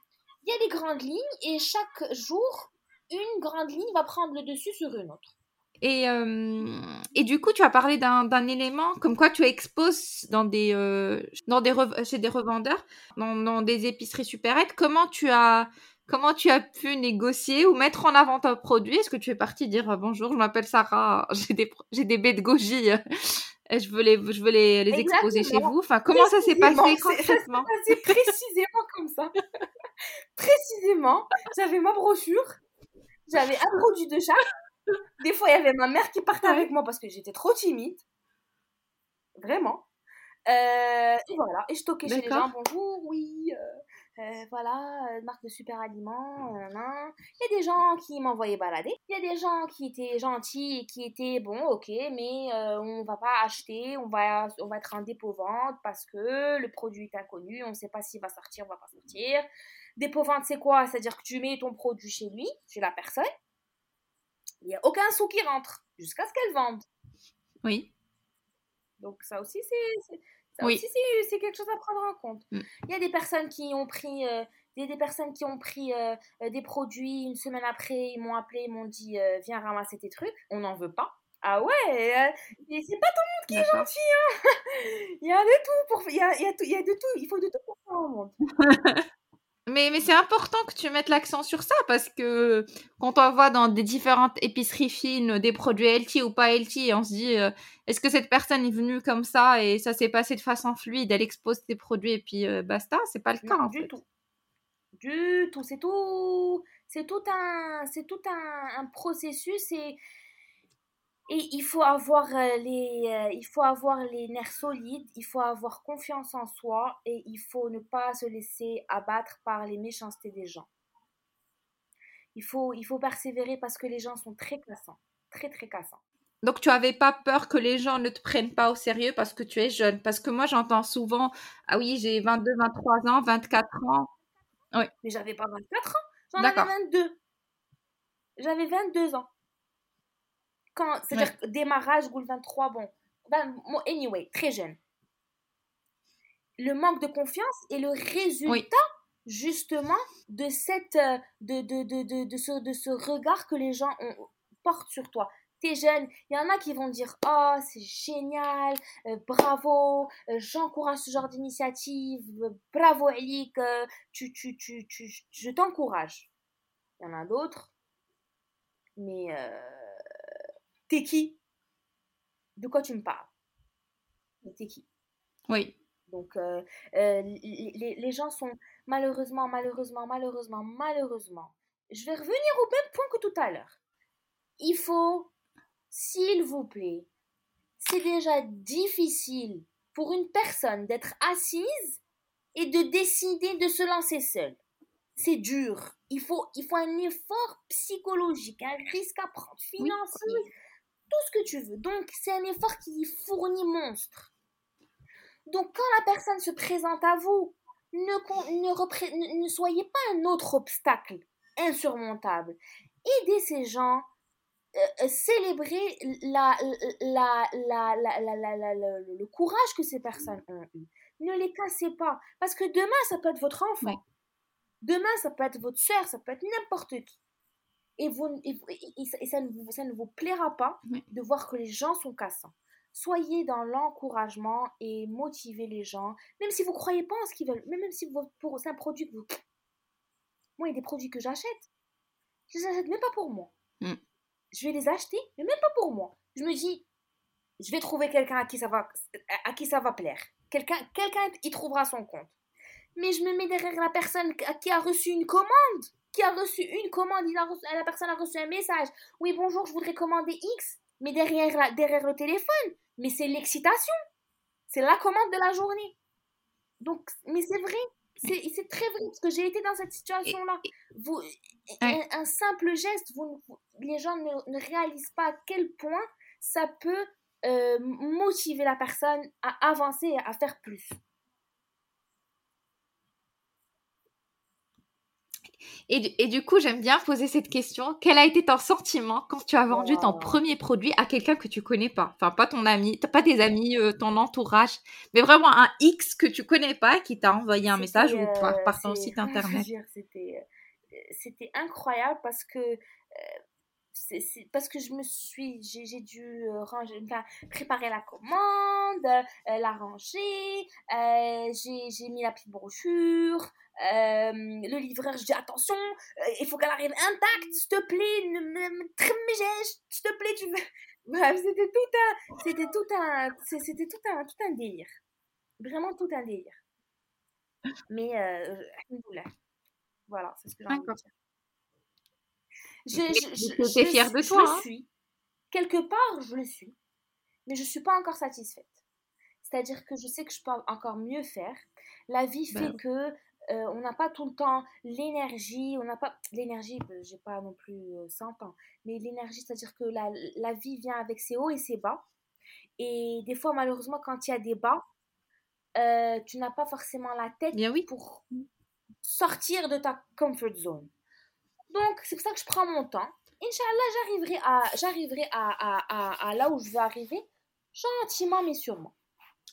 il y a des grandes lignes et chaque jour, une grande ligne va prendre le dessus sur une autre. Et, euh, et du coup, tu as parlé d'un élément comme quoi tu exposes dans des, euh, dans des chez des revendeurs, dans, dans des épiceries supérettes. Comment tu as comment tu as pu négocier ou mettre en avant ton produit? Est-ce que tu es parti dire euh, bonjour, je m'appelle Sarah, j'ai des j'ai des baies de goji je veux les je veux les, les exposer chez vous. Enfin, comment ça s'est passé concrètement? C'est précisément comme ça. précisément, j'avais ma brochure, j'avais un produit de chaque des fois, il y avait ma mère qui partait avec moi parce que j'étais trop timide. Vraiment. Euh, et voilà. Et je toquais chez les gens. Bonjour, oui. Euh, euh, voilà, marque de super aliments. il y a des gens qui m'envoyaient balader. Il y a des gens qui étaient gentils et qui étaient bon, ok, mais on va pas acheter, on va, on va être en dépôt vente parce que le produit est inconnu, on ne sait pas s'il va sortir, on va pas sortir. Dépôt-vente, c'est quoi? C'est-à-dire que tu mets ton produit chez lui, chez la personne. Il n'y a aucun sou qui rentre jusqu'à ce qu'elle vende. Oui. Donc ça aussi, c'est oui. c'est quelque chose à prendre en compte. Mm. Il y a des personnes qui ont pris, euh, des, des, personnes qui ont pris euh, euh, des produits une semaine après, ils m'ont appelé, ils m'ont dit viens ramasser tes trucs, on n'en veut pas. Ah ouais, c'est pas tout le monde qui est gentil. Hein il y a de tout pour, il y a, il y a, il y a de tout, il faut de tout pour faire un monde. Mais, mais c'est important que tu mettes l'accent sur ça parce que quand on voit dans des différentes épiceries fines des produits healthy ou pas healthy, on se dit euh, est-ce que cette personne est venue comme ça et ça s'est passé de façon fluide, elle expose ses produits et puis euh, basta? C'est pas le cas. du tout. Du tout. C'est tout. C'est tout un, c'est tout un, un processus et et il faut avoir euh, les, euh, il faut avoir les nerfs solides, il faut avoir confiance en soi et il faut ne pas se laisser abattre par les méchancetés des gens. Il faut, il faut persévérer parce que les gens sont très cassants, très très cassants. Donc tu avais pas peur que les gens ne te prennent pas au sérieux parce que tu es jeune? Parce que moi j'entends souvent, ah oui j'ai 22, 23 ans, 24 ans. Oui. Mais j'avais pas 24 ans, j'en avais 22. J'avais 22 ans c'est-à-dire démarrage, Goul 23, bon, ben, anyway, très jeune. Le manque de confiance est le résultat justement de cette euh, de, de, de, de, ce, de ce regard que les gens ont, portent sur toi. T'es jeune, il y en a qui vont dire Oh, c'est génial, euh, bravo, euh, j'encourage ce genre d'initiative, bravo Elik, tu, tu, tu, tu, je t'encourage. Il y en a d'autres, mais T'es qui? De quoi tu me parles? T'es qui? Oui. Donc, euh, euh, les, les, gens sont malheureusement, malheureusement, malheureusement, malheureusement. Je vais revenir au même point que tout à l'heure. Il faut, s'il vous plaît, c'est déjà difficile pour une personne d'être assise et de décider de se lancer seule. C'est dur. Il faut, il faut un effort psychologique, un risque à prendre, financier tout ce que tu veux. Donc, c'est un effort qui fournit monstre. Donc, quand la personne se présente à vous, ne, ne, soyez pas un autre obstacle insurmontable. Aidez ces gens, euh, célébrez la, la, le courage que ces personnes ont eu. Ne les cassez pas. Parce que demain, ça peut être votre enfant. Demain, ça peut être votre soeur, ça peut être n'importe qui et, vous, et, ça, ne vous, ça, ne vous, plaira pas de voir que les gens sont cassants. Soyez dans l'encouragement et motivez les gens, même si vous ne croyez pas en ce qu'ils veulent, même, même si c'est un produit que vous... Moi, il y a des produits que j'achète. Je les achète même pas pour moi. Mm. Je vais les acheter, mais même pas pour moi. Je me dis, je vais trouver quelqu'un à qui ça va, à qui ça va plaire. Quelqu'un, quelqu'un y trouvera son compte. Mais je me mets derrière la personne qui a reçu une commande qui a reçu une commande, la personne a reçu un message. Oui, bonjour, je voudrais commander X, mais derrière, derrière le téléphone. Mais c'est l'excitation. C'est la commande de la journée. Donc, mais c'est vrai. C'est très vrai, parce que j'ai été dans cette situation-là. Vous, un, simple geste, vous, les gens ne, réalisent pas à quel point ça peut euh, motiver la personne à avancer et à faire plus. Et, du coup, j'aime bien poser cette question. Quel a été ton sentiment quand tu as vendu ton premier produit à quelqu'un que tu connais pas? Enfin, pas ton ami, pas tes amis, euh, ton entourage, mais vraiment un X que tu connais pas qui t'a envoyé un message ou par, par ton site internet. C'était, euh, c'était incroyable parce que euh, c'est parce que je me suis j'ai dû ranger préparer la commande la ranger j'ai mis la petite brochure euh, le livreur, je dis attention, euh, il faut qu'elle arrive intacte, s'il te plaît, ne me s'il te plaît, tu veux. Bref, c'était tout un, c'était tout un, c'était tout un, tout un délire. Vraiment tout un délire. Mais, euh, voilà, c'est ce que j'ai envie de dire. Je, je, je, fière de toi. Je hein. suis. Quelque part, je le suis. Mais je ne suis pas encore satisfaite. C'est-à-dire que je sais que je peux encore mieux faire. La vie bah fait que euh, on n'a pas tout le temps l'énergie, on n'a pas l'énergie, euh, j'ai pas non plus 100 euh, ans, mais l'énergie, c'est-à-dire que la, la, vie vient avec ses hauts et ses bas. Et des fois, malheureusement, quand il y a des bas, tu n'as pas forcément la tête Bien oui. pour, sortir de ta comfort zone. Donc, c'est pour ça que je prends mon temps. Inch'Allah, j'arriverai à, j'arriverai à, à, à, là où je veux arriver, gentiment mais sûrement.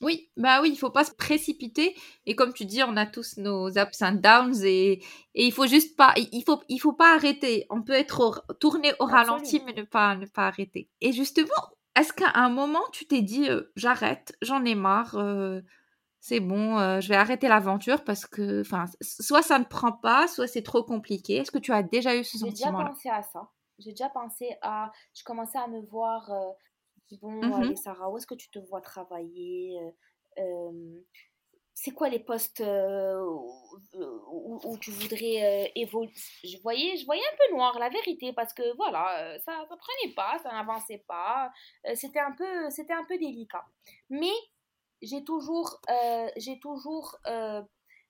Oui, bah oui, il faut pas se précipiter. Et comme tu dis, on a tous nos ups and downs et, et il faut juste pas, il faut, il faut pas arrêter. On peut être tourné au ralenti, mais ne pas, ne pas arrêter. Et justement, est-ce qu'à un moment tu t'es dit, euh, j'arrête, j'en ai marre, euh, c'est bon, euh, je vais arrêter l'aventure parce que, enfin, soit ça ne prend pas, soit c'est trop compliqué. Est-ce que tu as déjà eu ce sentiment J'ai déjà pensé à ça. J'ai déjà pensé à, je commençais à me voir bon, mmh Sarah, où est-ce que tu te vois travailler C'est quoi les postes où, tu voudrais évoluer je voyais, je voyais un peu noir, la vérité, parce que voilà, ça ne prenait pas, ça n'avançait pas. c'était un, peu, c'était un peu délicat. Mais j'ai toujours, j'ai toujours,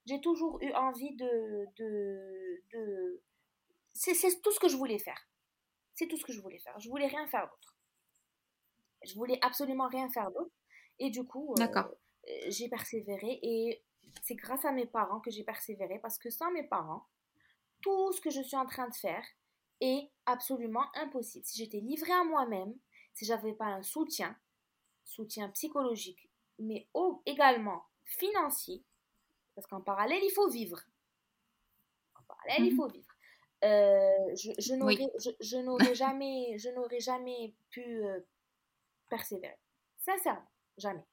j'ai toujours eu envie de... de, de... C'est tout ce que je voulais faire. C'est tout ce que je voulais faire. Je voulais rien faire d'autre. Je voulais absolument rien faire d'autre. Et du coup, euh, euh, j'ai persévéré. Et c'est grâce à mes parents que j'ai persévéré. Parce que sans mes parents, tout ce que je suis en train de faire est absolument impossible. Si j'étais livrée à moi-même, si j'avais pas un soutien, soutien psychologique, mais également financier, parce qu'en parallèle, il faut vivre. En parallèle, il mmh faut vivre. Euh, je, je n'aurais jamais, je n'aurais jamais pu persévérer. Sincèrement, jamais.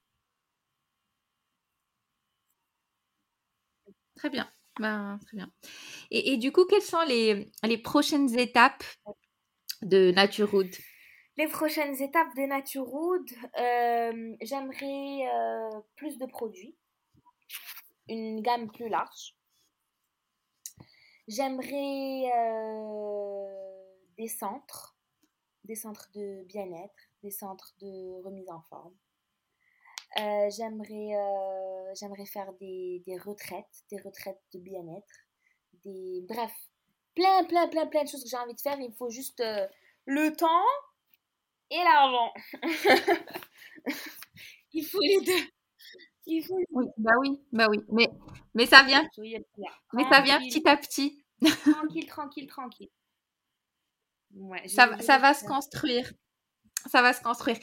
Très bien. Ben, très bien. Et, et, du coup, quelles sont les, les prochaines étapes de Naturewood Les prochaines étapes de Naturewood, euh, j'aimerais euh, plus de produits, une gamme plus large. J'aimerais euh, des centres, des centres de bien-être, des centres de remise en forme. Euh, j'aimerais, euh, j'aimerais faire des, des, retraites, des retraites de bien-être, des bref, plein, plein, plein, plein de choses que j'ai envie de faire. Il faut juste euh, le temps et l'argent. il faut les deux. Il faut Oui, bah oui, bah oui. Mais, mais ça vient. Mais ça vient petit à petit. tranquille, tranquille, tranquille. Ouais, ça, ça va se construire ça va se construire.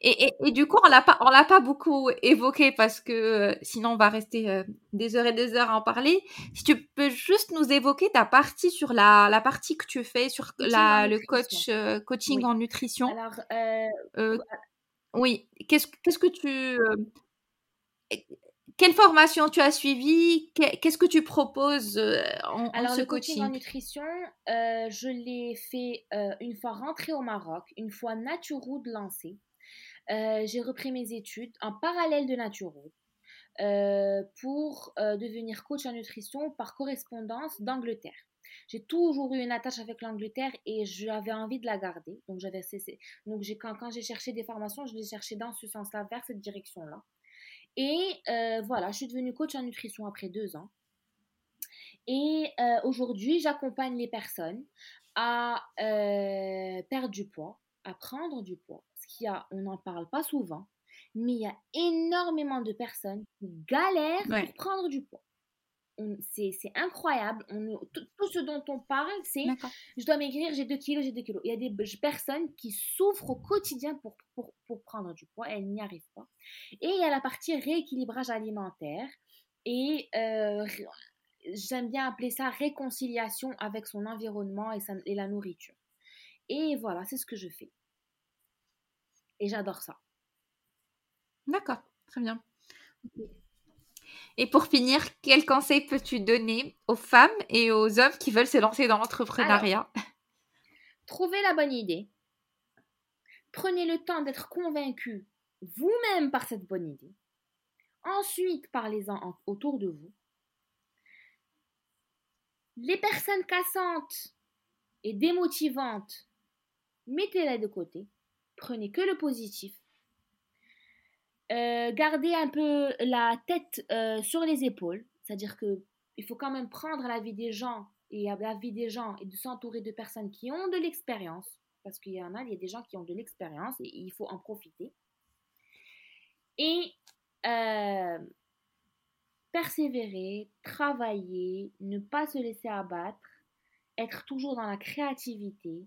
Et, et, du coup, on l'a pas, on l'a pas beaucoup évoqué parce que euh, sinon on va rester euh, des heures et des heures à en parler. Si tu peux juste nous évoquer ta partie sur la, la partie que tu fais sur la, le coach euh, coaching en nutrition. Alors, oui. Qu'est-ce, qu'est-ce que tu quelle formation tu as suivi Qu'est-ce que tu proposes en, Alors, ce le coaching, en nutrition, je l'ai fait une fois rentrée au Maroc, une fois Naturood lancé. j'ai repris mes études en parallèle de Naturood pour devenir coach en nutrition par correspondance d'Angleterre. J'ai toujours eu une attache avec l'Angleterre et j'avais envie de la garder. Donc, j'avais cessé. Donc, quand, quand j'ai cherché des formations, je les cherchais dans ce sens-là, vers cette direction-là. Et euh, voilà, je suis devenue coach en nutrition après deux ans. Et euh, aujourd'hui, j'accompagne les personnes à euh, perdre du poids, à prendre du poids. Ce qu'il a, on n'en parle pas souvent, mais il y a énormément de personnes qui galèrent pour prendre du poids c'est incroyable. On, tout, ce dont on parle, c'est je dois maigrir, j'ai 2 kilos, j'ai 2 kilos. Il y a des personnes qui souffrent au quotidien pour, pour, pour prendre du poids, elles n'y arrivent pas. Et il y a la partie rééquilibrage alimentaire. Et euh, j'aime bien appeler ça réconciliation avec son environnement et, et la nourriture. Et voilà, c'est ce que je fais. Et j'adore ça. D'accord, très bien. Et pour finir, quel conseil peux-tu donner aux femmes et aux hommes qui veulent se lancer dans l'entrepreneuriat? Trouvez la bonne idée. Prenez le temps d'être convaincu vous-même par cette bonne idée. Ensuite, parlez-en autour de vous. Les personnes cassantes et démotivantes, mettez-les de côté. Prenez que le positif euh, garder un peu la tête euh, sur les épaules, c'est-à-dire que il faut quand même prendre la vie des gens et la vie des gens et de s'entourer de personnes qui ont de l'expérience, parce qu'il y en a, il y a des gens qui ont de l'expérience et il faut en profiter. Et euh, persévérer, travailler, ne pas se laisser abattre, être toujours dans la créativité,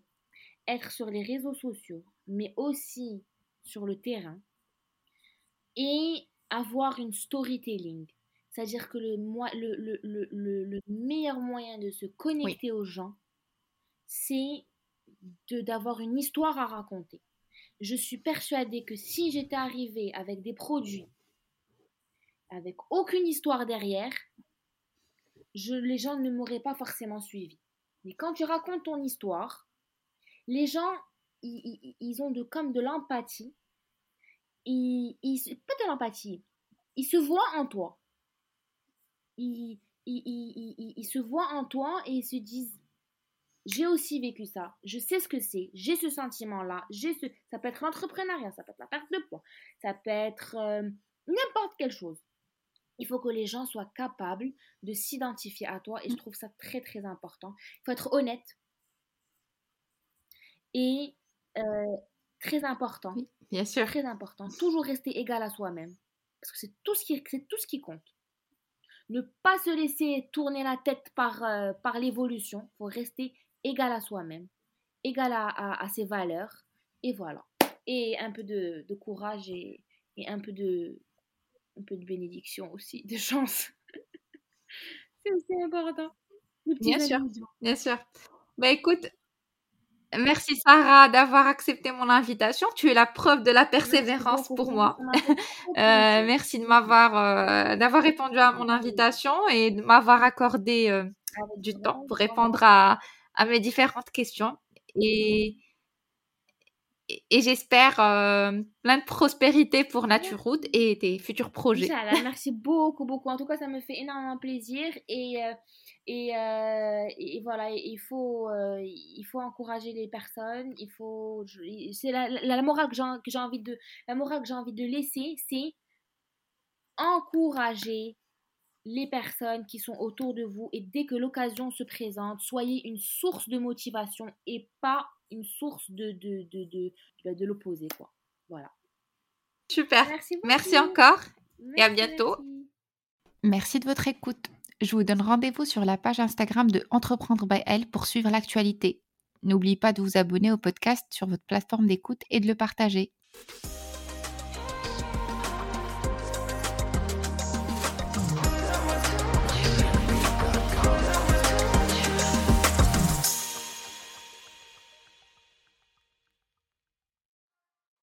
être sur les réseaux sociaux, mais aussi sur le terrain, et avoir une storytelling. C'est-à-dire que le, le, le, le, meilleur moyen de se connecter aux gens, c'est d'avoir une histoire à raconter. Je suis persuadée que si j'étais arrivée avec des produits, avec aucune histoire derrière, je, les gens ne m'auraient pas forcément suivi. Mais quand tu racontes ton histoire, les gens, ils, ils ont de, comme de l'empathie. Ils, ils, pas de l'empathie. Ils se voient en toi. Ils, ils, se voient en toi et ils se disent j'ai aussi vécu ça, je sais ce que c'est, j'ai ce sentiment-là, ce... ça peut être l'entrepreneuriat, ça peut être la perte de poids, ça peut être euh, n'importe quelle chose. Il faut que les gens soient capables de s'identifier à toi et je trouve ça très très important. Il faut être honnête et euh, très important. Bien sûr. Très important. Toujours rester égal à soi-même parce que c'est tout ce qui tout ce qui compte. Ne pas se laisser tourner la tête par euh, par l'évolution. Il faut rester égal à soi-même, égal à, à, ses valeurs et voilà. Et un peu de, de courage et, et un peu de un peu de bénédiction aussi, de chance. c'est aussi important. Bien sûr, bien sûr. Bah écoute, merci Sarah d'avoir accepté mon invitation. Tu es la preuve de la persévérance pour moi. Euh, merci de m'avoir euh, d'avoir répondu à mon invitation et de m'avoir accordé euh, du temps pour répondre à, à mes différentes questions. Et et j'espère euh, plein de prospérité pour Naturewood et tes futurs projets. merci beaucoup, beaucoup. En tout cas, ça me fait énormément plaisir et, euh, et, euh, et, voilà, il faut, il faut encourager les personnes. Il faut, c'est la, la, morale que j'ai envie de, la morale que j'ai envie de laisser, c'est encourager les personnes qui sont autour de vous et dès que l'occasion se présente, soyez une source de motivation et pas une source de, de, de, de, bah, de l'opposé. Quoi. Voilà. Super. Merci, encore et à bientôt. Merci. de votre écoute. Je vous donne rendez-vous sur la page Instagram de Entreprendre by Elle pour suivre l'actualité. N'oubliez pas de vous abonner au podcast sur votre plateforme d'écoute et de le partager.